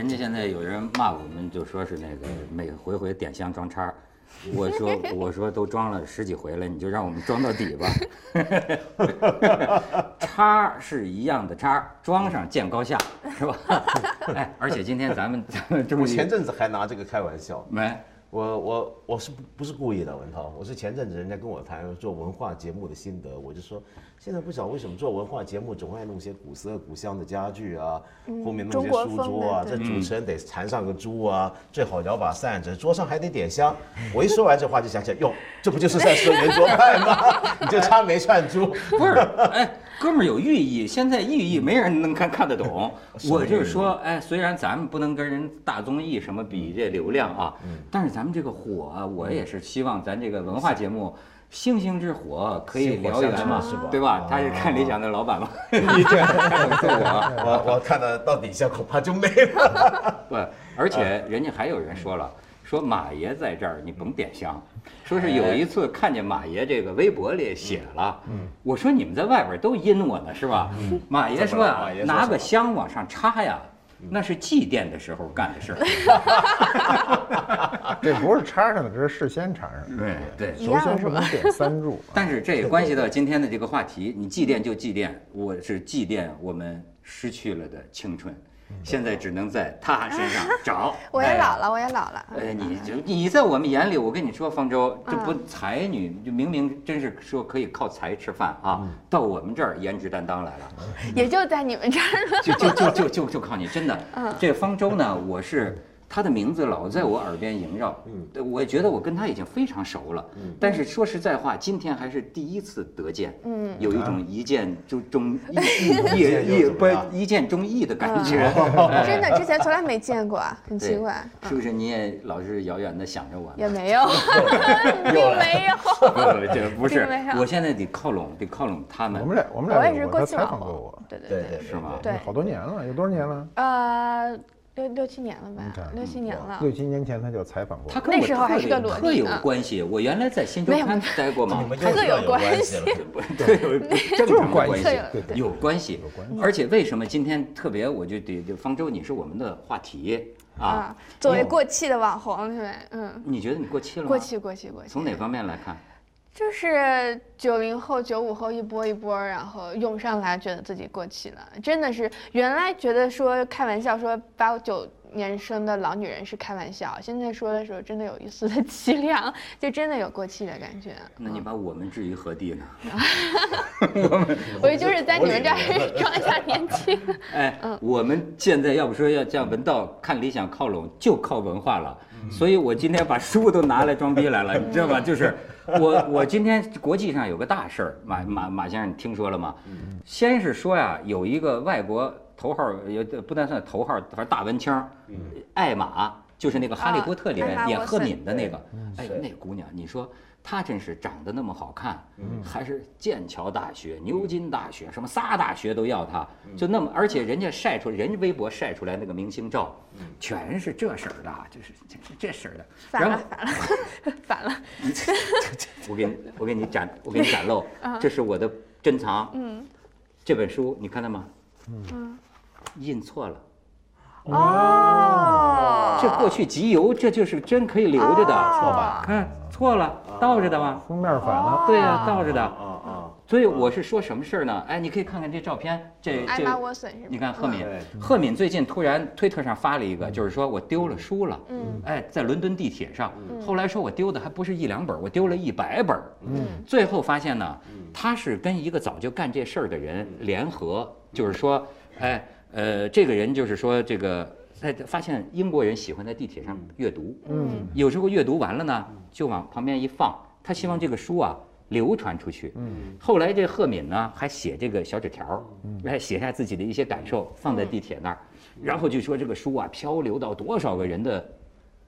哎，人家现在有人骂我们，就说是那个每回回点香装叉。我说我说都装了十几回了，你就让我们装到底吧。叉是一样的叉，装上见高下，是吧？哎，而且今天咱们咱们这么我前阵子还拿这个开玩笑，没我我我是不不是故意的，文涛，我是前阵子人家跟我谈做文化节目的心得，我就说现在不晓得为什么做文化节目总爱弄些古色古香的家具啊，后面弄些书桌啊，这主持人得缠上个猪啊，最好摇把扇子，桌上还得点香。我一说完这话就想起来，哟，这不就是在说圆桌派吗？你就差没串珠。不是，哎，哥们儿有寓意，现在寓意没人能看看得懂。我就是说，哎，虽然咱们不能跟人大综艺什么比这流量啊，但是咱们这个火啊，我也是希望咱这个文化节目。星星之火可以燎原嘛对吧？他是看理想的老板嘛，你这样看我。我我看到到底下恐怕就没了。不，而且人家还有人说了，说马爷在这儿你甭点香，说是有一次看见马爷这个微博里写了，嗯我说你们在外边都阴我呢是吧？马爷说啊拿个香往上插呀。那是祭奠的时候干的事儿，这不是插上的，这是事先插上的。对对。一首先是吧不能点三柱，但是这也关系到今天的这个话题，你祭奠就祭奠，我是祭奠我们失去了的青春，现在只能在他身上 找。我也哎老了，我也老了。哎，你就你在我们眼里，我跟你说，方舟这不嗯才女，就明明真是说可以靠才吃饭啊，到我们这儿颜值担当来了，也就在你们这儿了。就就就就就就靠你，真的。嗯这方舟呢，我是他的名字老在我耳边萦绕，嗯，我觉得我跟他已经非常熟了，嗯，但是说实在话，今天还是第一次得见，嗯，有一种一见就中意意意不一见钟意的感觉，嗯。真的，之前从来没见过，很奇怪，是不是？你也老是遥远的想着我呢？也没有，并没有。不，这不是。我现在得靠拢，得靠拢他们。我。们俩我们俩我也是过，去访过我，，对对对对。对是吗？对。好多年了，有多少年了？呃，六六七年了吧，六七年了。六七年前他就采访过我。他跟我那时候还是个特有特有关系。我原来在新周待过嘛你，们他各有关系。特有 正常关系关系有，对对有关系。而且为什么今天特别，我就得就方舟，你是我们的话题啊啊。，作为过气的网红，是吧？嗯，你觉得你过气了吗？过气，过气，过气。从哪方面来看？就是九零后、九五后一波一波，然后涌上来，觉得自己过气了。真的是原来觉得说开玩笑说八九年生的老女人是开玩笑，现在说的时候真的有一丝的 凄凉，就真的有过气的感觉。那你把我们置于何地呢？我也就是在你们这儿 装一下年轻。哎，嗯我们现在要不说要向文道看理想靠拢，就靠文化了。所以我今天把书都拿来装逼来了，你知道吧？就是 我我今天国际上有个大事儿，马马马先生你听说了吗？先是说呀，有一个外国头号，也不单算头号，反正大文青，艾玛，就是那个《哈利波特》里啊面演赫敏的那个，哎是，那姑娘，你说。她真是长得那么好看，还是剑桥大学、牛津大学，什么仨大学都要她，就那么，而且人家晒出人家微博晒出来那个明星照，全是这色儿的，就是这是这色儿的。反然后，了反了，反了。我给你我给你展我给你展露，这是我的珍藏。嗯，这本书你看到吗？嗯，印错了。哦，这过去集邮，这就是真可以留着的。错吧？看错了，倒着的吗？封面反了，对呀，倒着的。啊啊！所以我是说什么事儿呢？哎，你可以看看这照片，这这，沃森是吧？你看赫敏对，赫敏最近突然推特上发了一个，就是说我丢了书了，嗯。哎，在伦敦地铁上，后来说我丢的还不是一两本，我丢了一百本，嗯。最后发现呢，他是跟一个早就干这事儿的人联合，就是说，哎，呃，这个人就是说这个。在发现英国人喜欢在地铁上阅读，嗯，有时候阅读完了呢，就往旁边一放，他希望这个书啊流传出去。嗯，后来这赫敏呢还写这个小纸条，来写下自己的一些感受，放在地铁那儿，然后就说这个书啊漂流到多少个人的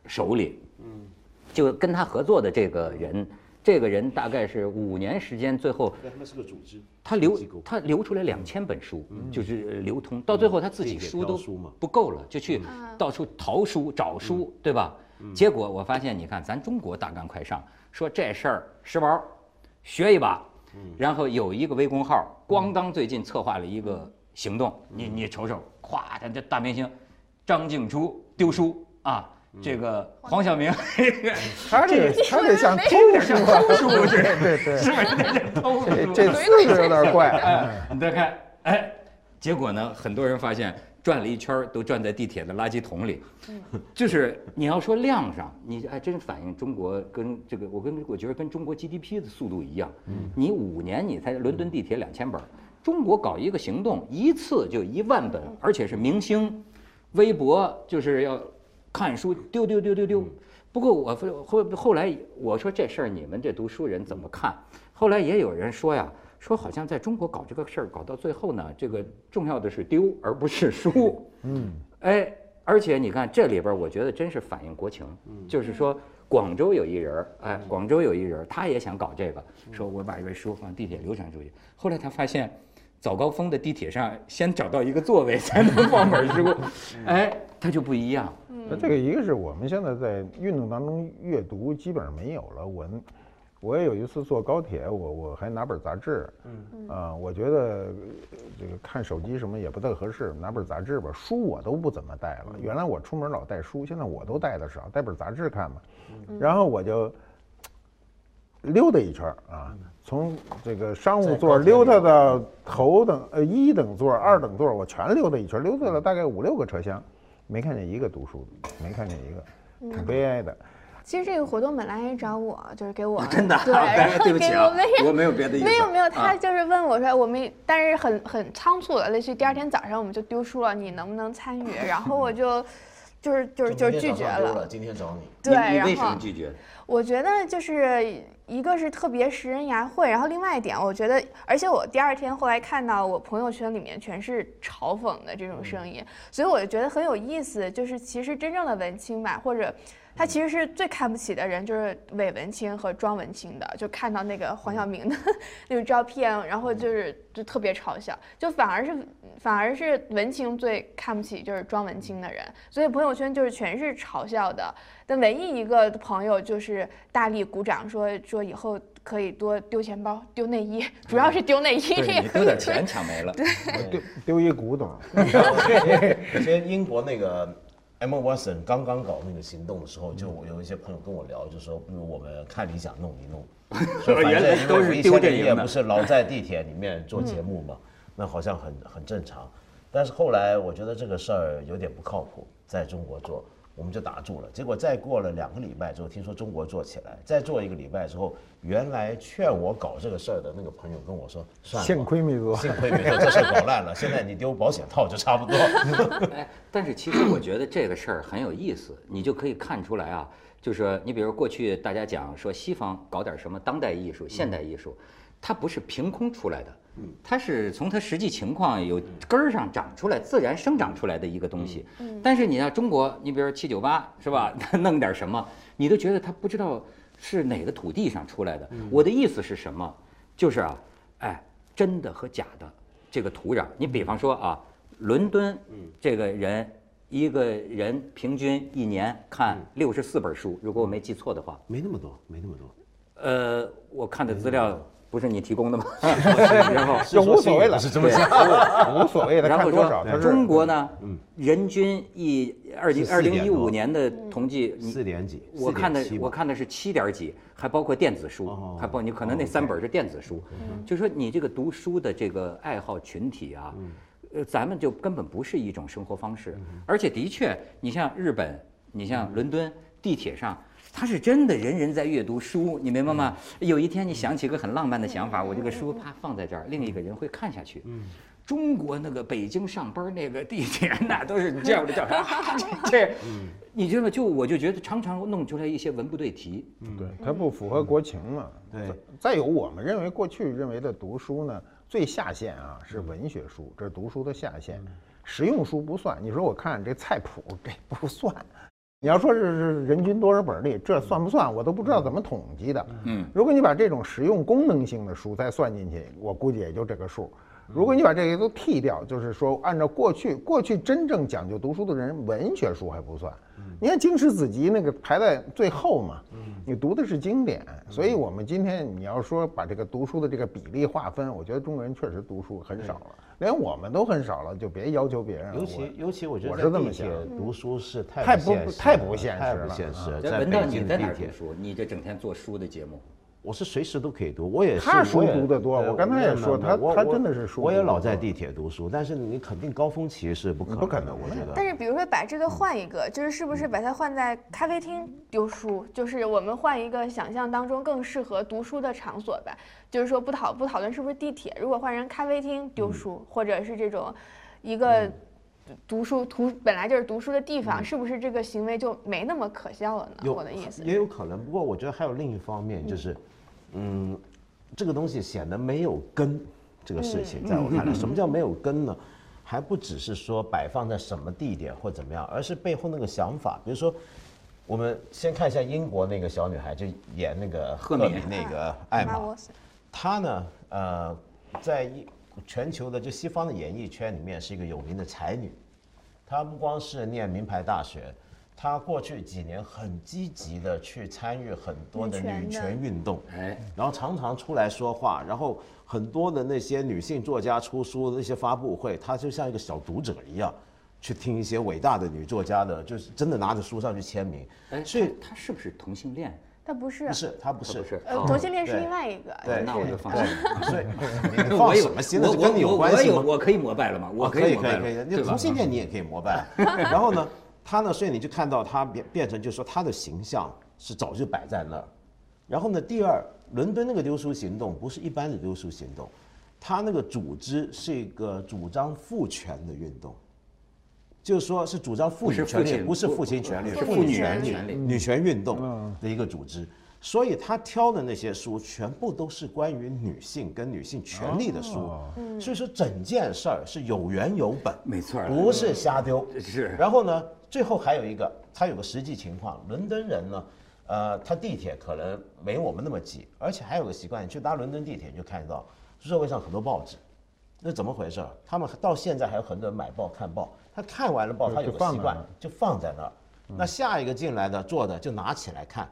手里。嗯，就跟他合作的这个人，这个人大概是五年时间，最后，他们是个组织，他留他流出来两千本书，就是呃流通，到最后他自己书都不够了，就去到处淘书找书，对吧？结果我发现，你看咱中国大干快上，说这事儿时髦，学一把，然后有一个微公号，咣当最近策划了一个行动，你你瞅瞅，咵，他这大明星。张静初丢书啊，这个黄晓明，他这个他这像 偷书啊，偷书对对对，是不是这是偷书？这有点怪。哎，你再看，哎，结果呢，很多人发现转了一圈儿都转在地铁的垃圾桶里，就是你要说量上，你还真反映中国跟这个，我跟我觉得跟中国 GDP 的速度一样，你五年你才伦敦地铁两千本，中国搞一个行动一次就一万本，而且是明星，微博就是要看书丢丢丢丢丢。不过我后后来我说这事儿你们这读书人怎么看？后来也有人说呀，说好像在中国搞这个事儿搞到最后呢，这个重要的是丢而不是书。嗯，哎，而且你看这里边儿，我觉得真是反映国情，就是说广州有一人儿，哎，广州有一人儿，他也想搞这个，说我把一本书放地铁流传出去。后来他发现。早高峰的地铁上，先找到一个座位才能放本书，哎，他就不一样。那这个一个是我们现在在运动当中阅读基本上没有了。我我也有一次坐高铁，我我还拿本杂志，嗯啊，我觉得呃这个看手机什么也不太合适，拿本杂志吧。书我都不怎么带了，原来我出门老带书，现在我都带的少，带本杂志看嘛。然后我就溜达一圈啊，从这个商务座溜达到头等呃一等座、二等座，我全溜达一圈，溜达了大概五六个车厢，没看见一个读书的，没看见一个，挺悲哀的。其实这个活动本来也找我，就是给我真的 啊，对，然后对不起我没有，我没有别的意思。没有没有，他啊就是问我说，我们但是很很仓促的，类似于第二天早上我们就丢书了，你能不能参与？然后我就就是就是就是拒绝了。了。今天找你，对，你你为什然后么拒绝？我觉得就是一个是特别食人牙慧，然后另外一点，我觉得，而且我第二天后来看到我朋友圈里面全是嘲讽的这种声音，所以我就觉得很有意思。就是其实真正的文青吧，或者他其实是最看不起的人，就是韦文清和庄文清的。就看到那个黄晓明的 那个照片，然后就是就特别嘲笑，就反而是反而是文青最看不起就是庄文清的人，所以朋友圈就是全是嘲笑的。但唯一一个朋友就是大力鼓掌说说以后可以多丢钱包、丢内衣，主要是丢内衣，丢点钱抢没了。我丢丢一古董，首先英国那个 Emma Watson 刚刚搞那个行动的时候，就我有一些朋友跟我聊，就说不如我们看理想弄一弄。说反正都是丢因为一些人也不是老在地铁里面做节目嘛，那好像很很正常。但是后来我觉得这个事儿有点不靠谱，在中国做。我们就打住了，结果再过了两个礼拜之后，听说中国做起来，再做一个礼拜之后，原来劝我搞这个事儿的那个朋友跟我说，算了吧，幸亏没做。幸亏没做，这事儿搞烂了，现在你丢保险套就差不多。哎，但是其实我觉得这个事儿很有意思，你就可以看出来啊，就是你比如过去大家讲说西方搞点什么当代艺术、现代艺术，它不是凭空出来的，它是从它实际情况有根儿上长出来、自然生长出来的一个东西。但是你像中国，你比如说七九八是吧，弄点什么，你都觉得它不知道是哪个土地上出来的。我的意思是什么？就是啊，哎，真的和假的这个土壤，你比方说啊，伦敦，这个人一个人平均一年看六十四本书，如果我没记错的话，没那么多，没那么多。呃，我看的资料不是你提供的吗？然后就无所谓了，是这么想。无所谓的，然后说中国呢，人均一二零是4二零一五年的统计，四点几？我看的我看的是七点几，还包括电子书哦，还包括你可能那三本是电子书，就说你这个读书的这个爱好群体啊，呃，咱们就根本不是一种生活方式，而且的确，你像日本，你像伦敦地铁上。他是真的人人在阅读书，你明白吗？有一天你想起个很浪漫的想法，我这个书啪放在这儿，另一个人会看下去。嗯中国那个北京上班那个地铁，那都是你 这样的叫啥？这这，你知道吗？就我就觉得常常弄出来一些文不对题。对，它不符合国情嘛。对再再有，我们认为过去认为的读书呢，最下限啊是文学书，这是读书的下限，实用书不算。你说我看这菜谱，这不算。你要说这是人均多少本儿里，这算不算？我都不知道怎么统计的。嗯，如果你把这种实用功能性的书再算进去，我估计也就这个数。如果你把这些都剔掉，就是说按照过去过去真正讲究读书的人，文学书还不算。你看经史子集那个排在最后嘛，你读的是经典，所以我们今天你要说把这个读书的这个比例划分，我觉得中国人确实读书很少了。连我们都很少了，就别要求别人了。尤其尤其我觉得这么想铁读书是太太不不现实太不了太现实了不现实了。在北文道你在京的地铁，哪儿读书？你这整天做书的节目，我是随时都可以读，我也是。他书我读的多我刚才也说他他真的是书我也老在地铁读书，但是你肯定高峰期是不可不可能的，我觉得。但是比如说把这个换一个，就是是不是把它换在咖啡厅丢书？就是我们换一个想象当中更适合读书的场所吧。就是说不讨不讨论是不是地铁，如果换成咖啡厅丢书，或者是这种一个读书图本来就是读书的地方，是不是这个行为就没那么可笑了呢？我的意思也有可能，不过我觉得还有另一方面，就是，嗯，这个东西显得没有根，这个事情在我看来，什么叫没有根呢？还不只是说摆放在什么地点或怎么样，而是背后那个想法。比如说，我们先看一下英国那个小女孩，就演那个赫敏那个艾玛，她呢，呃，在一全球的就西方的演艺圈里面是一个有名的才女。她不光是念名牌大学，她过去几年很积极的去参与很多的女女权运动，哎，然后常常出来说话，然后很多的那些女性作家出书的那些发布会，她就像一个小读者一样，去听一些伟大的女作家的，就是真的拿着书上去签名。哎，所以他他是不是同性恋？她不是不，是，她不是，不是，呃，哦同性恋是另外一个。对那我就放心了，所以 你放什么心呢？我这跟你有我我有关系吗？我可以膜拜了吗？我哦可以膜拜了可以可以，那同性恋你也可以膜拜。然后呢，他呢，所以你就看到他变变成，就是说他的形象是早就摆在那儿。然后呢，第二，伦敦那个丢书行动不是一般的丢书行动，他那个组织是一个主张父权的运动。就是说，是主张妇女权利，不是父亲权利，是是妇女权权利女权运动的一个组织。所以他挑的那些书，全部都是关于女性跟女性权利的书。哦所以说，整件事儿是有缘有本，没错不是瞎丢。是然后呢，最后还有一个，它有个实际情况，伦敦人呢，呃，他地铁可能没我们那么挤，而且还有个习惯，你去搭伦敦地铁你就看到座位上很多报纸，那怎么回事儿？他们到现在还有很多人买报看报，他看完了报，他有个习惯就放在那儿，那下一个进来的坐的就拿起来看。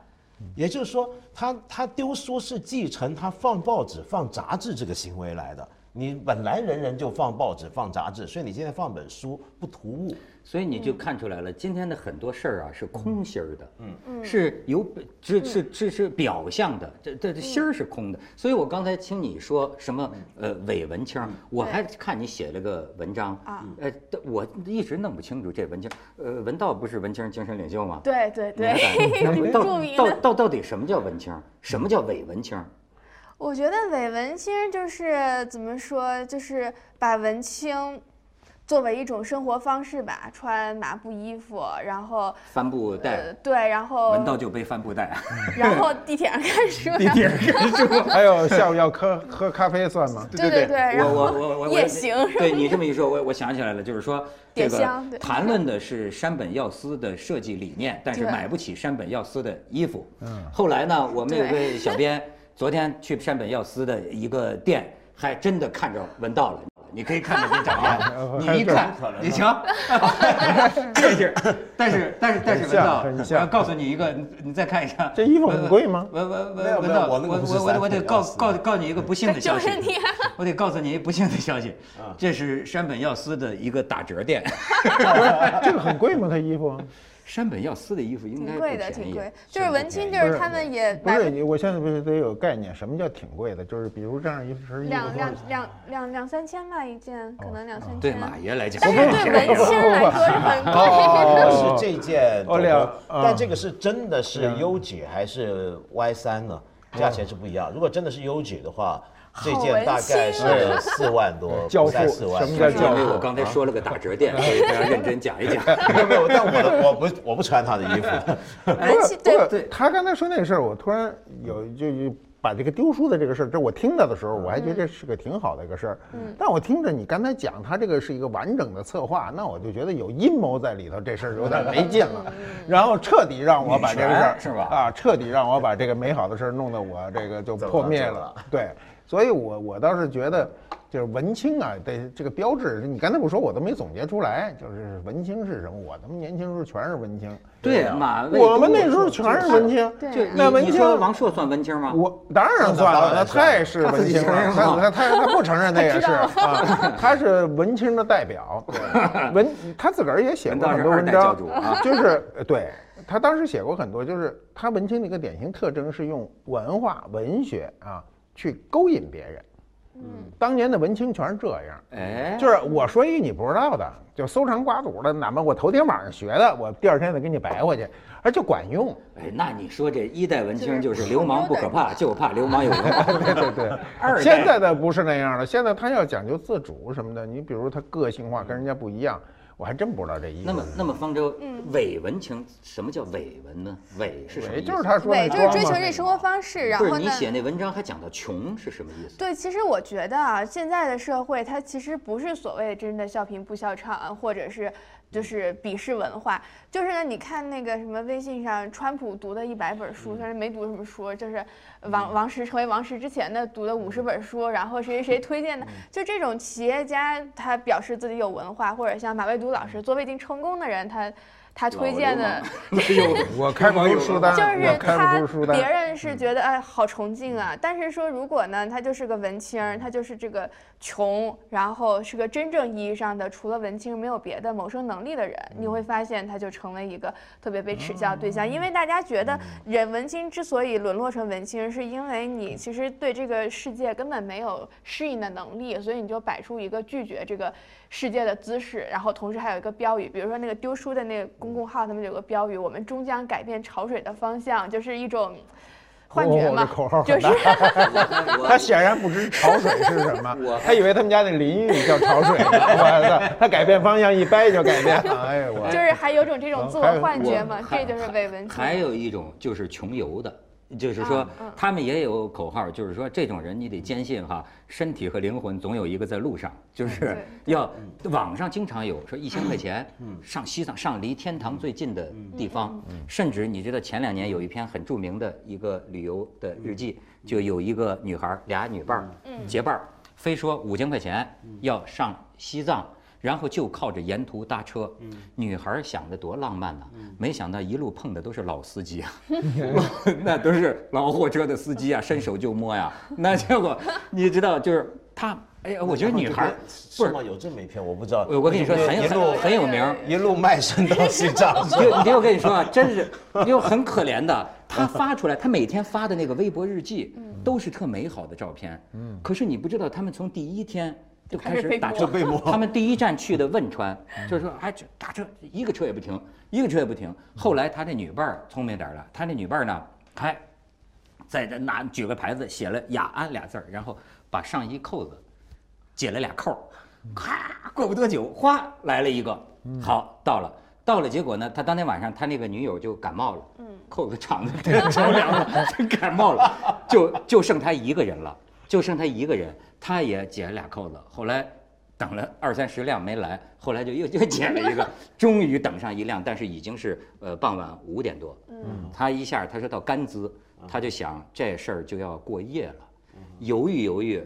也就是说，他他丢书是继承他放报纸、放杂志这个行为来的。你本来人人就放报纸、放杂志，所以你今天放本书不突兀。所以你就看出来了，今天的很多事儿啊是空心儿的，嗯，是有是是是是表象的，这这这心儿是空的。所以我刚才听你说什么呃伪文青，我还看你写了个文章啊，呃，我一直弄不清楚这文青，呃，文道不是文青精神领袖吗？对对对，敢 到。到到到底什么叫文青？什么叫伪文青？我觉得伪文青就是怎么说，就是把文青作为一种生活方式吧，穿麻布衣服，然后帆布呃袋，对，然后闻道就背帆布袋，然后地铁上看书，地铁上看书。还有下午要喝喝咖啡算吗？对对对然我后我我我也行是吧对你这么一说，我我想起来了，就是说这点香对个谈论的是山本耀司的设计理念，但是买不起山本耀司的衣服。嗯，后来呢，我们有个小编 昨天去山本耀司的一个店，还真的看着闻到了。你可以看着这照片，你一看，你瞧，这是，但是但是但是文道，我要告诉你一个，你你再看一下，这衣服很贵吗？文文文文道，我我我我得告告告诉你一个不幸的消息。就是你啊，我得告诉你不幸的消息，这是山本耀司的一个打折店。这个很贵吗？他衣服？山本耀司的衣服应该挺贵的，挺贵。就是文青，就是他们也买不是，你我现在不是得有概念，什么叫挺贵的？就是比如这样一身衣服两两两两两三千吧一件，可能两三千。对马爷来讲，但是对文青来说是很贵。哦是这件但这个是真的是 U 几还是 Y 三呢？价钱是不一样。如果真的是 U 几的话，这件大概是四万多，教父不在四万。什么叫教父因为我刚才说了个打折店，所以非常认真讲一讲。没 有没有，但我的我不我不穿他的衣服。不是不对是他刚才说那个事儿，我突然有就就把这个丢书的这个事儿，这我听到的时候，我还觉得这是个挺好的一个事儿。嗯，但我听着你刚才讲，他这个是一个完整的策划，那我就觉得有阴谋在里头，这事儿有点没劲了。然后彻底让我把这个事儿是吧啊，彻底让我把这个美好的事儿弄得我这个就破灭了。对。所以我我倒是觉得，就是文青啊这这个标志，你刚才不说，我都没总结出来，就是文青是什么？我他妈年轻时候全是文青，对，马未我们那时候全是文青。那文青王朔算文青吗？我当然算了，那太是文青了。他他他他他不承认，他也是啊，他是文青的代表。文他自个儿也写过很多文章就是呃对他当时写过很多，就是他文青的一个典型特征是用文化文学啊去勾引别人。嗯，当年的文青全是这样。哎，就是我说一你不知道的，就搜肠刮肚的，哪怕我头天晚上学的，我第二天再给你白回去，而且管用。哎，那你说这一代文青就是流氓不可怕，就怕流氓有 文化。对对对，二代现在的不是那样了，现在他要讲究自主什么的，你比如他个性化跟人家不一样，我还真不知道这意思。那么，那么方舟，伪文情，什么叫伪文呢？伪是什么意思？就是他说伪就是追求这生活方式，然后呢？你写那文章还讲到穷是什么意思？对，其实我觉得啊，现在的社会它其实不是所谓真的笑贫不笑娼，或者是就是鄙视文化，就是呢，你看那个什么微信上，川普读的一百本书，虽然没读什么书，就是王王石成为王石之前的读的五十本书，然后谁谁谁推荐的，就这种企业家他表示自己有文化，或者像马未都老师作为已经成功的人，他他推荐的。我开不出书单，就是他不出书单。别人是觉得哎好崇敬啊，但是说如果呢，他就是个文青，他就是这个穷，然后是个真正意义上的除了文青没有别的谋生能力的人，你会发现他就成为一个特别被耻笑的对象，因为大家觉得人文青之所以沦落成文青，是因为你其实对这个世界根本没有适应的能力，所以你就摆出一个拒绝这个世界的姿势，然后同时还有一个标语，比如说那个丢书的那个公共号，他们有个标语，我们终将改变潮水的方向，就是一种幻觉嘛，哦口号就是 他显然不知潮水是什么我，他以为他们家那淋浴叫潮水呢。我操，他改变方向一掰就改变了。哎呦，我就是还有种这种自我幻觉嘛，这就是伪文清。还有一种就是穷游的，就是说他们也有口号，就是说这种人你得坚信哈，身体和灵魂总有一个在路上，就是要网上经常有说一千块钱上西藏，上离天堂最近的地方，甚至你知道前两年有一篇很著名的一个旅游的日记，就有一个女孩俩女伴儿结伴儿，非说五千块钱要上西藏。然后就靠着沿途搭车，女孩想的多浪漫呐、没想到一路碰的都是老司机啊，那都是老货车的司机啊，伸手就摸呀。那结果你知道，就是他，哎呀，我觉得女孩儿不是？有这么一篇我不知道。我我跟你说很一路很很有名，一路卖身到西藏。你你听我跟你说啊，真是又很可怜的。他发出来，他每天发的那个微博日记，都是特美好的照片。嗯，可是你不知道，他们从第一天就开开始打车被摸他们第一站去的汶川，就是说，哎，这打车一个车也不停，一个车也不停。后来他这女伴儿聪明点儿了，他那女伴儿呢，还在这拿举个牌子写了“雅安”俩字儿，然后把上衣扣子解了俩扣儿，咔，过不多久，哗来了一个，好到了。到了，结果呢？他当天晚上，他那个女友就感冒了，嗯扣子敞的太着凉了，就感冒了，就就剩他一个人了，就剩他一个人，他也解了俩扣子。后来等了二三十辆没来，后来就又又解了一个，终于等上一辆，但是已经是呃傍晚五点多。嗯，他一下他说到甘孜，他就想这事儿就要过夜了，犹豫犹豫，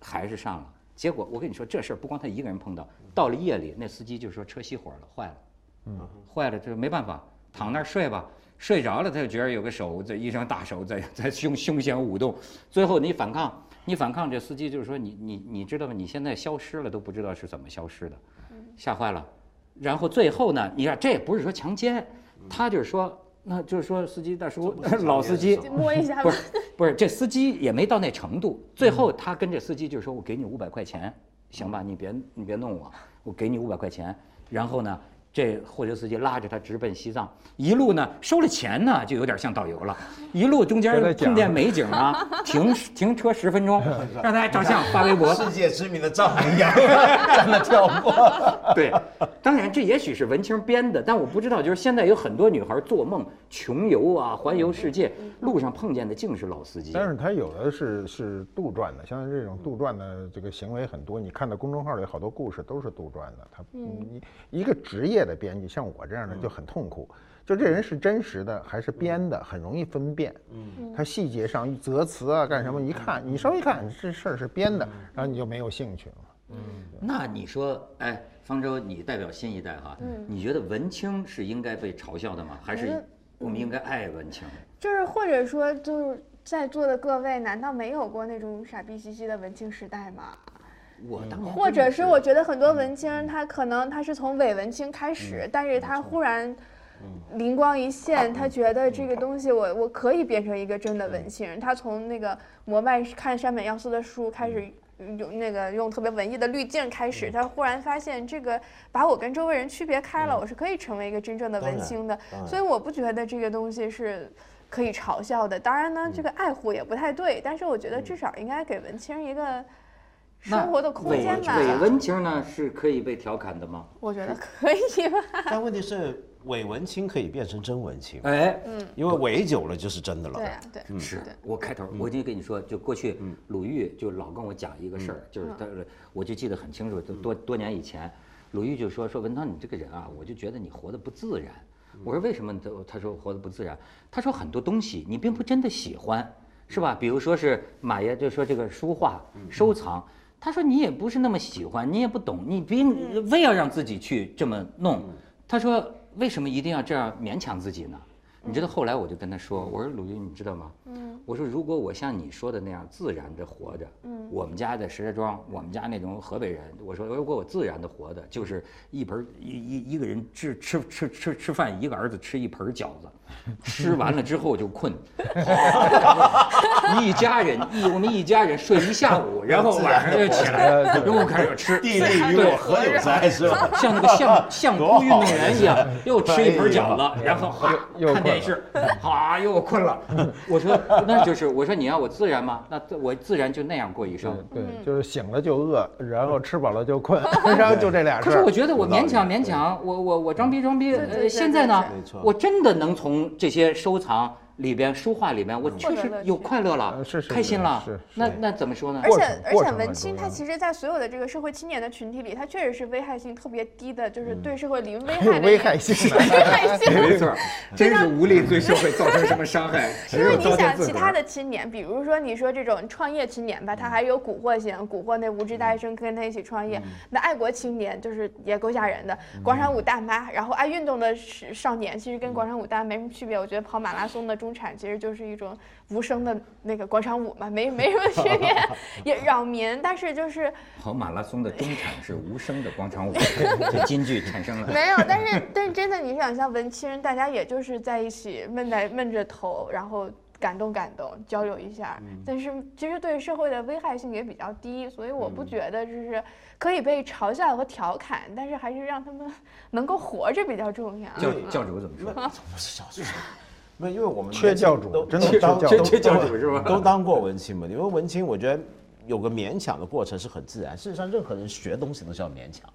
还是上了。结果我跟你说，这事儿不光他一个人碰到，到了夜里，那司机就说车熄火了，坏了。嗯，坏了，这没办法，躺那儿睡吧。睡着了，他就觉得有个手在一双大手在在胸胸前舞动。最后你反抗，你反抗，这司机就是说你你你知道吗？你现在消失了都不知道是怎么消失的，吓坏了。然后最后呢，你看这也不是说强奸，他就是说，那就是说司机大叔 老司机摸一下不是不是，这司机也没到那程度。最后他跟这司机就是说：“我给你五百块钱，行吧？你别你别弄我，我给你五百块钱。”然后呢，这货车司机拉着他直奔西藏，一路呢收了钱呢，就有点像导游了。一路中间碰见美景啊，停停车十分钟，让大家照相发微博。世界知名的丈母娘在那跳过。对，当然这也许是文青编的，但我不知道，就是现在有很多女孩做梦穷游啊，环游世界，路上碰见的竟是老司机。但是他有的是是杜撰的，像这种杜撰的这个行为很多。你看到公众号里好多故事都是杜撰的。他一一个职业业的编剧，像我这样的就很痛苦。就这人是真实的还是编的，很容易分辨。嗯，他细节上择词啊干什么，一看你稍微一看这事儿是编的，然后你就没有兴趣了。嗯，那你说，哎，方舟，你代表新一代哈，你觉得文青是应该被嘲笑的吗？还是我们应该爱文青？就是或者说，就是在座的各位，难道没有过那种傻逼兮兮的文青时代吗？我当或者是我觉得很多文青，他可能他是从伪文青开始，但是他忽然。灵光一现，他觉得这个东西我我可以变成一个真的文青人。他从那个膜拜看山本耀司的书开始，用那个用特别文艺的滤镜开始，他忽然发现这个把我跟周围人区别开了，我是可以成为一个真正的文青的。所以我不觉得这个东西是可以嘲笑的。当然呢，这个爱护也不太对，但是我觉得至少应该给文青一个生活的空间吧。伪文青呢是可以被调侃的吗？我觉得可以吧。但问题是。伪文青可以变成真文青，哎，嗯，因为伪久了就是真的了。对啊，对，是我开头我就跟你说，就过去鲁豫就老跟我讲一个事儿，就是他，我就记得很清楚，多多年以前，鲁豫就说说文涛你这个人啊，我就觉得你活得不自然。我说为什么？他他说活得不自然。他说很多东西你并不真的喜欢，是吧？比如说是马爷就说这个书画收藏，他说你也不是那么喜欢，你也不懂，你别非要让自己去这么弄。他说。为什么一定要这样勉强自己呢？你知道后来我就跟他说：“我说鲁豫，你知道吗？嗯，我说如果我像你说的那样自然的活着，嗯，我们家在石家庄，我们家那种河北人，我说如果我自然的活着，就是一盆一一一个人吃吃吃吃吃饭，一个儿子吃一盆饺子。” 吃完了之后就困，一家人一我们一家人睡一下午，然后晚上就起来，又开始吃。地利与我何有哉？是吧？像那个相相扑运动员一样，又吃一盆饺子，然后哈看电视，哈又困了。我说那就是我说你要我自然吗？那我自然就那样过一生。对，就是醒了就饿，然后吃饱了就困，然后就这俩事可是我觉得我勉强勉强，我我我装逼装逼。呃，现在呢，我真的能从。这些收藏。里边书画里边，我确实有快乐了，是开心了。是那那怎么说呢？而且而且文青他其实，在所有的这个社会青年的群体里，他确实是危害性特别低的，就是对社会零危害。危害性，危害性，没错，真是无力对社会造成什么伤害。因为你想，其他的青年，比如说你说这种创业青年吧，他还有蛊惑性，蛊惑那无知大学生跟他一起创业。那爱国青年就是也够吓人的，广场舞大妈，然后爱运动的少年，其实跟广场舞大妈没什么区别。我觉得跑马拉松的中产其实就是。一种无声的那个广场舞嘛，没没什么区别，也扰民。但是就是跑马拉松的中产是无声的广场舞，这金句产生了。没有，但是但是真的，你想像文青，大家也就是在一起闷在闷着头，然后感动感动，交流一下。但是其实对社会的危害性也比较低，所以我不觉得就是可以被嘲笑和调侃，但是还是让他们能够活着比较重要。教教主怎么说？教主。没，因为我们缺教主，都真的当缺缺教主是吧？都当过文青嘛。因为文青，我觉得有个勉强的过程是很自然。事实上，任何人学东西都是要勉强。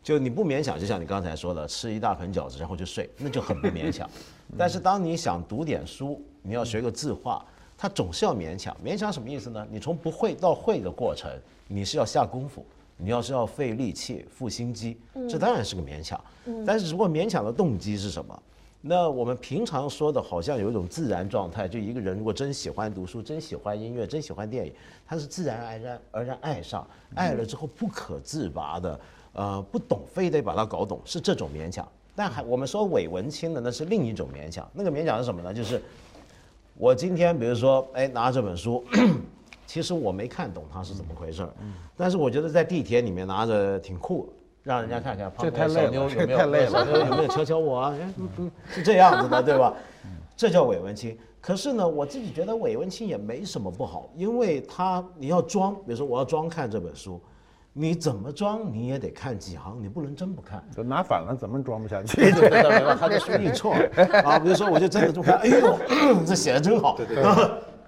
就你不勉强，就像你刚才说的，吃一大盆饺子然后就睡，那就很不勉强。但是当你想读点书，你要学个字画，它总是要勉强。勉强什么意思呢？你从不会到会的过程，你是要下功夫，你要是要费力气、付心机，这当然是个勉强。但是如果勉强的动机是什么？那我们平常说的，好像有一种自然状态，就一个人如果真喜欢读书，真喜欢音乐，真喜欢电影，他是自然而然而然爱上，爱了之后不可自拔的，呃，不懂非得把它搞懂，是这种勉强。但还我们说伪文青的，那是另一种勉强。那个勉强是什么呢？就是我今天比如说，哎，拿这本书，其实我没看懂它是怎么回事儿，但是我觉得在地铁里面拿着挺酷。让人家看看，这太累了，这太累了，有没有瞧瞧我啊？是这样子的，对吧？这叫伪文青。可是呢，我自己觉得伪文青也没什么不好，因为他你要装，比如说我要装看这本书，你怎么装你也得看几行，你不能真不看。拿反了怎么装不下去？对对对，他的书印错啊。比如说我就真的这么看，哎呦，这写的真好，对对，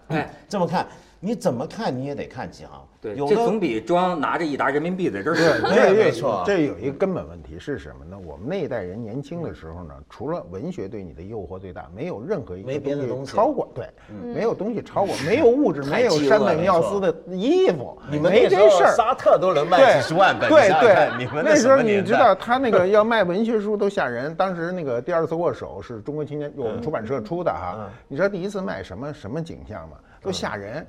哎，这么看。你怎么看你也得看几行。对，这总比装拿着一沓人民币在这儿对，没错这有一个根本问题是什么呢？我们那一代人年轻的时候呢，除了文学对你的诱惑最大，没有任何一没别的个东西超过，对，没有东西超过，没有物质，没有山本耀司的衣服，你们没这事儿。沙特都能卖几十万本，对你想想看你对，们那时候你知道他那个要卖文学书都吓人。当时那个《第二次握手》是中国青年我们出版社出的哈，你知道第一次卖什么什么景象吗？都吓人。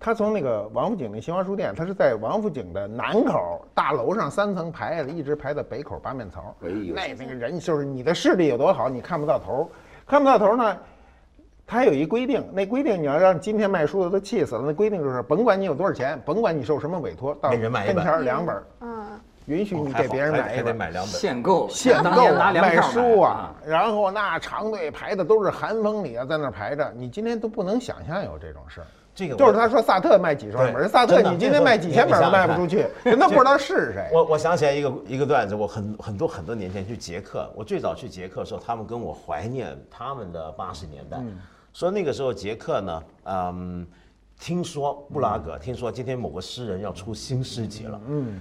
他从那个王府井那新华书店，他是在王府井的南口大楼上三层排的，一直排到北口八面槽。哎呦那那个人就是你的视力有多好，你看不到头儿，看不到头儿呢。他有一规定，那规定你要让今天卖书的都气死了。那规定就是，甭管你有多少钱，甭管你受什么委托，到每人买一本跟前儿两本儿，嗯，允许你给别人还还买一本。得买两本。限购，限购当年拿粮卖书啊，然后那长队排的都是寒风里啊，在那儿排着，你今天都不能想象有这种事儿。这个就是他说萨特卖几十万本，人萨特你今天卖几千本都卖不出去，人都不知道是谁。我我想起来一个一个段子，我很很多很多年前去捷克，我最早去捷克的时候，他们跟我怀念他们的八十年代，说那个时候捷克呢，嗯，听说布拉格，听说今天某个诗人要出新诗集了，嗯，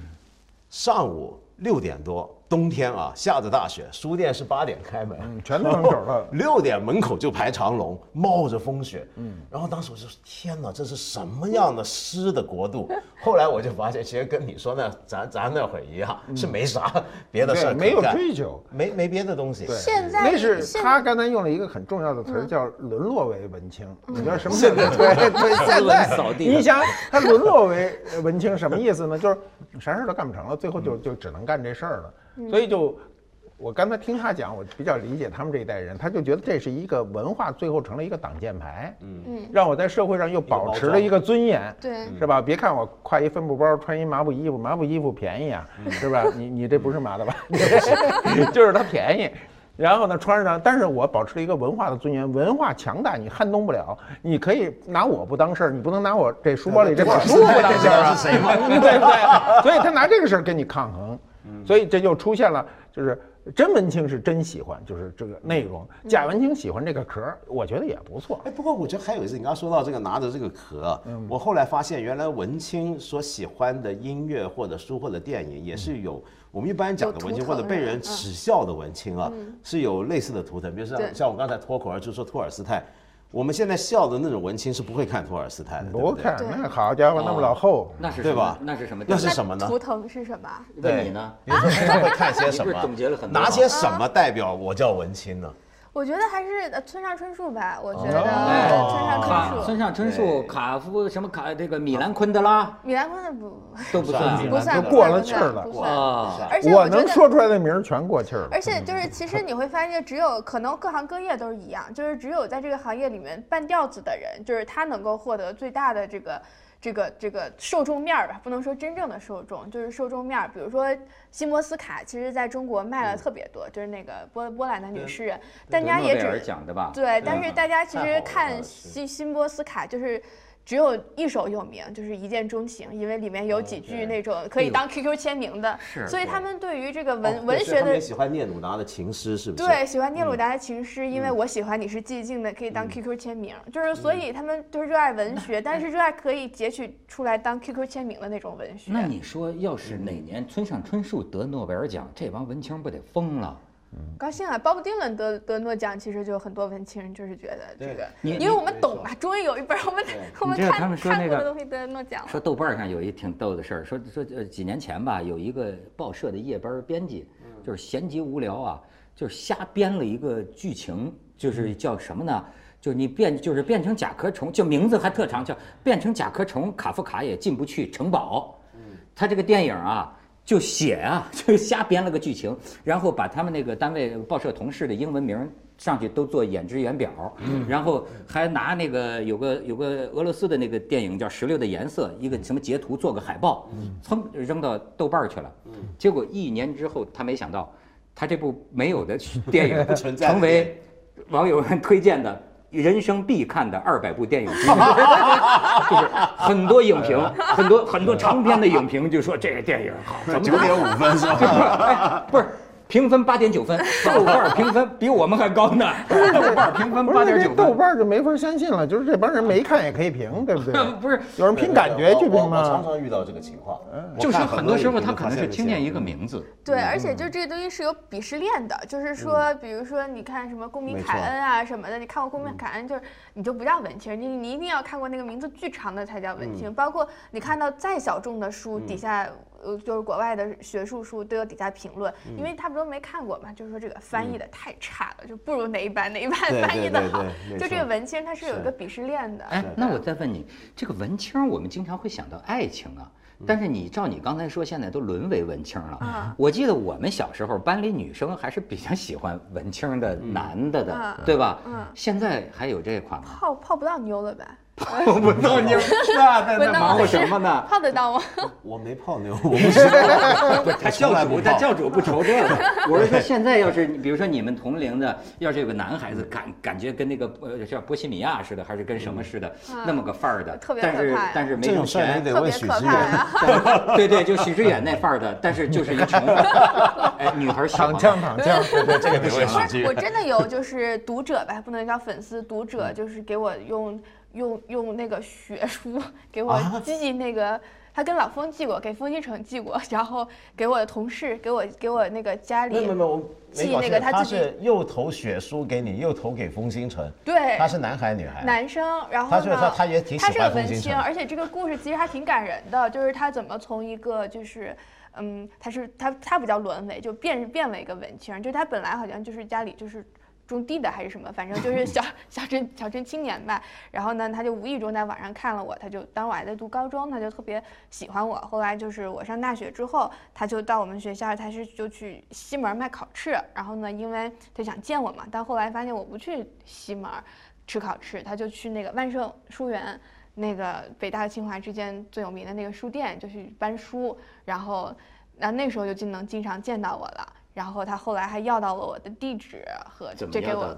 上午六点多，冬天啊，下着大雪，书店是八点开门，嗯全都能找到 六点门口就排长龙，冒着风雪。嗯，然后当时我就说：天哪，这是什么样的诗的国度？后来我就发现，其实跟你说那咱咱那会儿一样，是没啥别的事儿，没有追求。没没别的东西。对，现在那是他刚才用了一个很重要的词儿，叫沦落为文青。你知道什么叫对 对？现斯在文扫地你想他沦落为文青什么意思呢？就是啥事儿都干不成了，最后就就只能干这事儿了。所以就我刚才听他讲，我比较理解他们这一代人，他就觉得这是一个文化，最后成了一个挡箭牌。嗯，让我在社会上又保持了一个尊严。对是吧？别看我挎一帆布包，穿一麻布衣服，麻布衣服便宜啊，是吧？你你这不是麻的吧？就是它便宜。然后呢，穿上，但是我保持了一个文化的尊严，文化强大，你撼动不了。你可以拿我不当事儿，你不能拿我这书包里这本书不当事儿啊，谁吗 对不对？所以他拿这个事儿跟你抗衡，所以这就出现了，就是真文青是真喜欢，就是这个内容；假文青喜欢这个壳，我觉得也不错。哎，不过我觉得还有一次，你刚刚说到这个拿着这个壳，我后来发现，原来文青所喜欢的音乐或者书或者电影，也是有我们一般讲的文青或者被人嗯耻笑的文青啊，是有类似的图腾，比如像像我刚才脱口而出说托尔斯泰，我们现在笑的那种文青是不会看托尔斯泰的，不看那好家伙，那么老厚，那是对吧那是什么？那是什么呢图腾是什么？对你呢？比如说他会看些什么？你不是总结了很多拿些什么代表我叫文青呢？我觉得还是呃村上春树吧，我觉哦得哎村上春树，村上春树、卡夫什么卡这个米兰昆德拉米兰昆德不 都不算不算，不都过算不算了气儿了不算而且觉得能说出来的名儿全过气儿了。而且就是，其实你会发现，只有可能各行各业都是一样，就是只有在这个行业里面半吊子的人，就是他能够获得最大的这个这个这个受众面儿吧，不能说真正的受众，就是受众面儿。比如说西摩斯卡，其实在中国卖了特别多，就是那个波波兰的女诗人，大家也只奖的吧？对，但是大家其实看西西辛波斯卡就是。只有一首有名，就是一见钟情，因为里面有几句那种可以当 QQ 签名的，是所以他们对于这个哦文、文学的他们喜欢聂鲁达的情诗，是不是？对，喜欢聂鲁达的情诗，因为我喜欢你是寂静的，可以当 QQ 签名，就是所以他们就是热爱文学，但是热爱可以截取出来当 QQ 签名的那种文学。那你说，要是哪年村上春树得诺贝尔奖，这帮文青不得疯了？高兴啊！鲍勃迪伦得得诺奖，其实就很多文青人就是觉得这个，因为我们懂啊，终于有一本我们 我们看看那个过的东西得诺奖了。说豆瓣上有一挺逗的事儿，说说呃几年前吧，有一个报社的夜班编辑，就是闲极无聊啊，就是瞎编了一个剧情，就是叫什么呢？就是你变就是变成甲壳虫，就名字还特长，叫变成甲壳虫，卡夫卡也进不去城堡。他这个电影啊，就写啊，就瞎编了个剧情，然后把他们那个单位报社同事的英文名上去都做演职员表，然后还拿那个有个有个俄罗斯的那个电影叫《石榴的颜色》，一个什么截图做个海报，噌扔到豆瓣去了。结果一年之后，他没想到，他这部没有的电影 存在成为网友们推荐的。人生必看的二百部电影之一，就是很多影评，很多很多长篇的影评就说这个电影好，九点五分是吧？哎，不是，评分八点九分，豆瓣评分比我们还高呢，豆瓣评分八点九分。豆瓣就没法相信了，就是这帮人没看也可以评，对不对？不是，有人凭感觉去评吗？我我常？常遇到这个情况，就是很多时候他可能是听见一个名字，对，而且就这个东西是有鄙视链的，就是说，比如说你看什么公民凯恩啊什么的，你看过公民凯恩，就是你就不叫文青，你你一定要看过那个名字巨长的才叫文青。包括你看到再小众的书底下，呃，就是国外的学术书都有底下评论，因为他们都没看过嘛，就是说这个翻译的太差了，就不如哪一版哪一版翻译的好就这个文青，他是有一个鄙视链的。哎，那我再问你，这个文青，我们经常会想到爱情啊，但是你照你刚才说，现在都沦为文青了。啊我记得我们小时候班里女生还是比较喜欢文青的男的的嗯，对吧嗯？现在还有这款吗？泡泡不到妞了吧？我不知道你那在那忙活什么呢？泡得到吗？我没泡妞，我不是他教主，他教主不愁这个。我是说，现在要是你比如说你们同龄的，要是有个男孩子感感觉跟那个呃叫波西米亚似的，还是跟什么似的，那么个范儿的，特别但是但是没挣这种事儿你钱。特别得问许可怕对 对，就许知远那范儿的，但是就是一穷。哎，女孩儿喜欢躺枪躺枪，对对，这个得问不是，我许知远。真的有就是读者吧，不能叫粉丝，读嗯者就是给我用用用那个血 书给我啊寄那个。他跟老封寄过，给封新城寄过，然后给我的同事，给我给我那个家里没有没有没，我没寄那个他自己是又投血书给你，又投给风星城。对他是男孩女孩？男生，然后他就是呢，他他也挺喜他是个文青，而且这个故事其实还挺感人的，就是他怎么从一个就是。嗯，他是他他不叫沦为，就变变为一个文青，就是他本来好像就是家里就是种地的还是什么，反正就是小 小镇小镇青年吧。然后呢，他就无意中在网上看了我，他就当时我还在读高中，他就特别喜欢我。后来就是我上大学之后，他就到我们学校，他是就去西门卖烤翅。然后呢，因为他想见我嘛，但后来发现我不去西门吃烤翅，他就去那个万盛书园。那个北大和清华之间最有名的那个书店，就去搬书，然后，然后那时候就经能经常见到我了。然后他后来还要到了我的地址和就给我？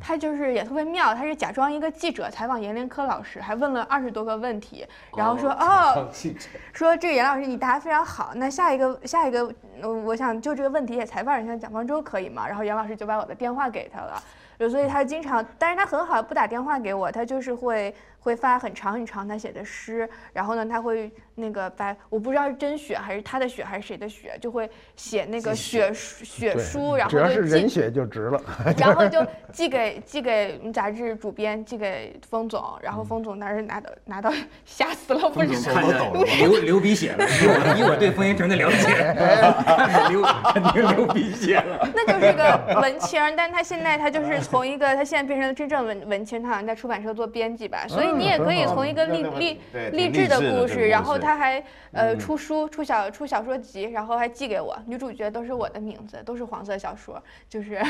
他就是也特别妙，他是假装一个记者采访严连科老师，还问了二十多个问题，然后说哦，说这个严老师你答的非常好，那下一个下一个，呃我想就这个问题也采访一下蒋方舟可以吗？然后杨老师就把我的电话给他了，所以他经常，但是他很好，不打电话给我，他就是会会发很长很长他写的诗，然后呢他会那个把我不知道是真血还是他的血还是谁的血，就会写那个血书血书，然后只要是人血就值了。然后就 寄给寄给我们杂志主编，寄给封总，然后封总当时拿到拿到吓死了，不冯是流流鼻血了，以我以我对封云成的了解，流肯定流鼻血了。那就是个文青，但他现在他就是从一个他现在变成了真正文文青，他好像在出版社做编辑吧，所以你也可以从一个励嗯励励志的故事，然后他还呃出书出小出小说集，然后还寄给我，女主角都是我的名字，都是黄色小说，就是，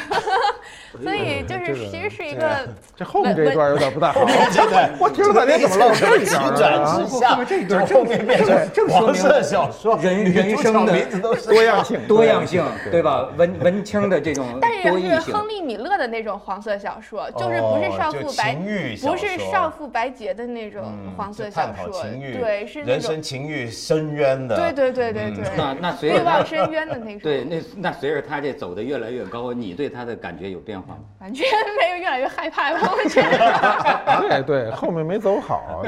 所以就是其实是一个 这后面这一段有点不大好。我听了半天怎么了这急一段转啊直？下，后面这一段后面变成正黄色小说，人人生的多样性，多样性，对吧？文文青的这种但多异性。是是亨利·米勒的那种黄色小说，就是不是少妇白，不是少妇白洁的那种嗯黄色小说对，是那人生情欲深渊的，对对对对嗯对，那那随欲着他望深渊的那种，对，那那随着他这走的越来越高，你对他的感觉有变化吗？完全没有越来越害怕了，我觉得。对对，后面没走好，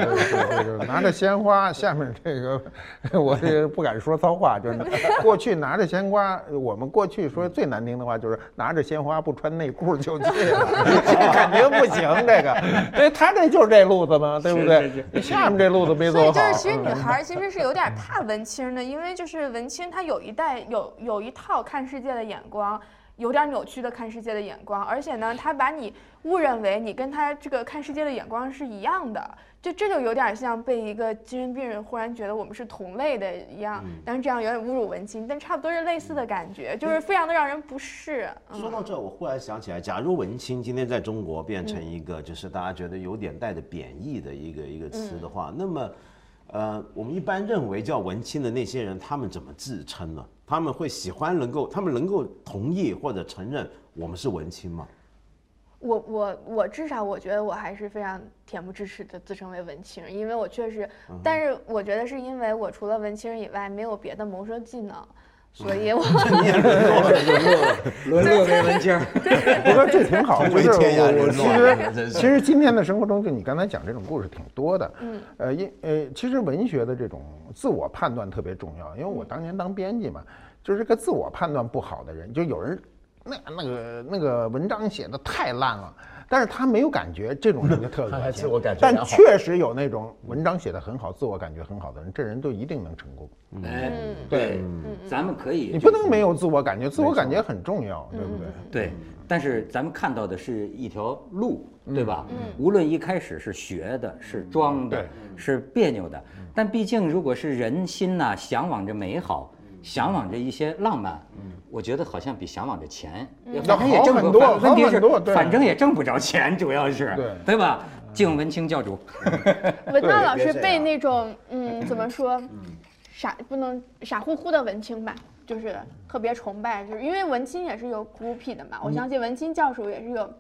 拿着鲜花，下面这个我这不敢说脏话，就是过去拿着鲜花，我们过去说最难听的话就是拿着鲜花不穿内裤就去了，这肯定不行，这个，对他这就是这路子嘛，对不对？你下面这路子没所以，就是，其实女孩其实是有点怕文青的，因为就是文青她有一代有有一套看世界的眼光，有点扭曲的看世界的眼光，而且呢，他把你误认为你跟他这个看世界的眼光是一样的，就这就有点像被一个精神病人忽然觉得我们是同类的一样，但是这样有点侮辱文青，但差不多是类似的感觉，就是非常的让人不适。嗯，说到这，我忽然想起来，假如文青今天在中国变成一嗯个就是大家觉得有点带着贬义的一个一个词的话，那么，呃，我们一般认为叫文青的那些人，他们怎么自称呢？他们会喜欢能够，他们能够同意或者承认我们是文青吗？我我我至少我觉得我还是非常恬不知耻的自称为文青，因为我确实，但是我觉得是因为我除了文青以外没有别的谋生技能，所以我 你也沦落了，沦落了。沦落为文青。不过这挺好，就是我我其实其实今天的生活中，就你刚才讲这种故事挺多的。嗯，呃，因呃，其实文学的这种自我判断特别重要，因为我当年当编辑嘛，就是这个自我判断不好的人，就有人那那个那个文章写的太烂了。但是他没有感觉，这种人就特恶心。他还自我感觉但确实有那种文章写得很好、自我感觉很好的人，这人就一定能成功。哎，嗯。对，咱们可以，你不能没有自我感觉，自我感觉很重要，对不对？对，但是咱们看到的是一条路，对吧？嗯。无论一开始是学的，是装的，是别扭的，但毕竟如果是人心呐、向往着美好，向往着一些浪漫，我觉得好像比向往着钱，反正也挣不多反问题是反正也挣不着钱，主要是。对。对吧？敬文清教主，文道老师被那种嗯怎么说，傻不能傻乎乎的文清吧，就是特别崇拜，就是因为文清也是有 groupie 的嘛，我相信文清教主也是有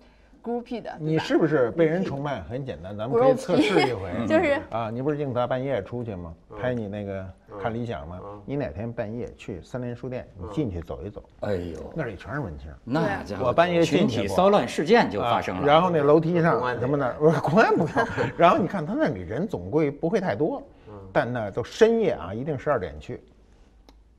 groupie 的，你是不是被人崇拜？很简单，咱们可以测试一回。就是啊，你不是应大半夜出去吗？拍你那个看理想吗？你哪天半夜去三联书店，你进去走一走，哎呦，那里全是文青。那家伙，我半夜群进去过体骚乱事件就发生了。啊然后那楼梯上什么的，我说公安不要。然后你看他那里人总归不会太多，但那都深夜啊，一定十二点去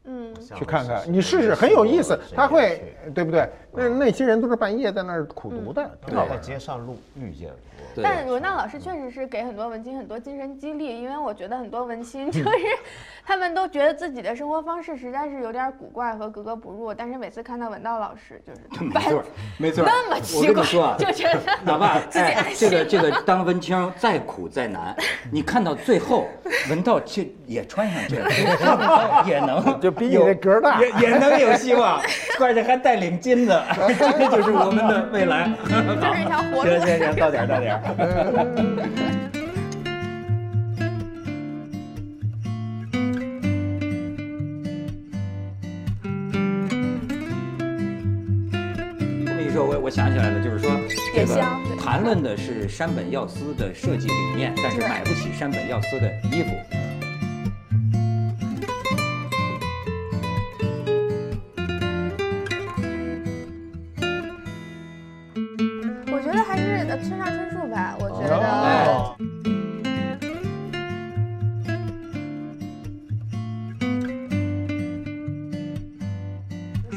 嗯去看看，你试试很有意思。他会对不对？那那些人都是半夜在那儿苦读的，挺好在。街上路遇见过。但文道老师确实是给很多文青很多精神激励，因为我觉得很多文青 就是 他们都觉得自己的生活方式实在是有点古怪和格格不入，但是每次看到文道老师就是 没错，没错。那么奇怪就觉得哪怕这个这个当文青再苦再难，你看到最后，文道去也穿上这个，也能就比你有那个儿大也也能有希望，关键还带领金子，这就是我们的未来。就是一条活路。行行行，到点儿到点儿。这么一说，我我想起来了，就是说，这个谈论的是山本耀司的设计理念，但是买不起山本耀司的衣服。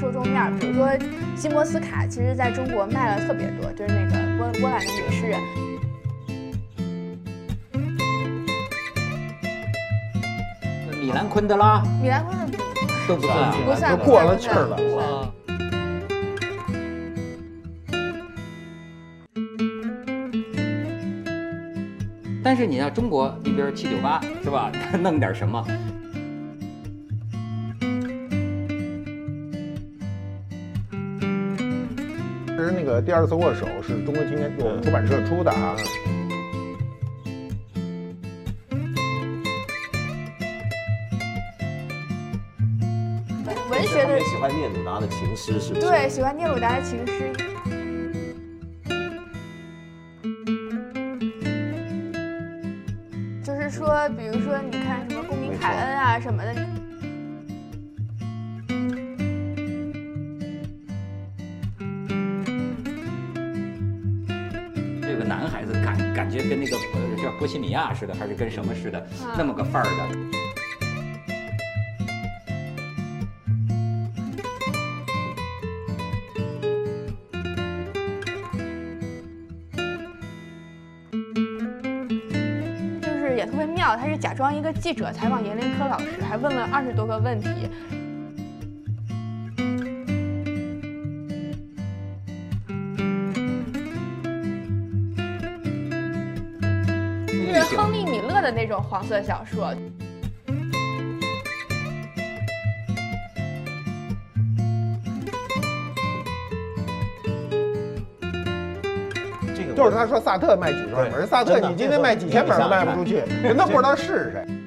受众面儿，比如说西摩斯卡，其实在中国卖了特别多，就是那个波波兰的女诗人。米兰昆德拉米兰昆德拉都不算啊。不算都过了气儿了。哇但是你像中国，你比如七九八是吧？弄点什么？个第二次握手是中国青年我们出版社出的啊。文文学的喜欢聂鲁达的情诗，是不是？对，喜欢聂鲁达的情诗。米亚似的，还是跟什么似的，那么个范儿的。就是也特别妙。他是假装一个记者采访严林科老师，还问了二十多个问题。的那种黄色小说，这个就是他说萨特卖几万本，萨特你今天卖几千本都卖不出去，人都不知道是谁。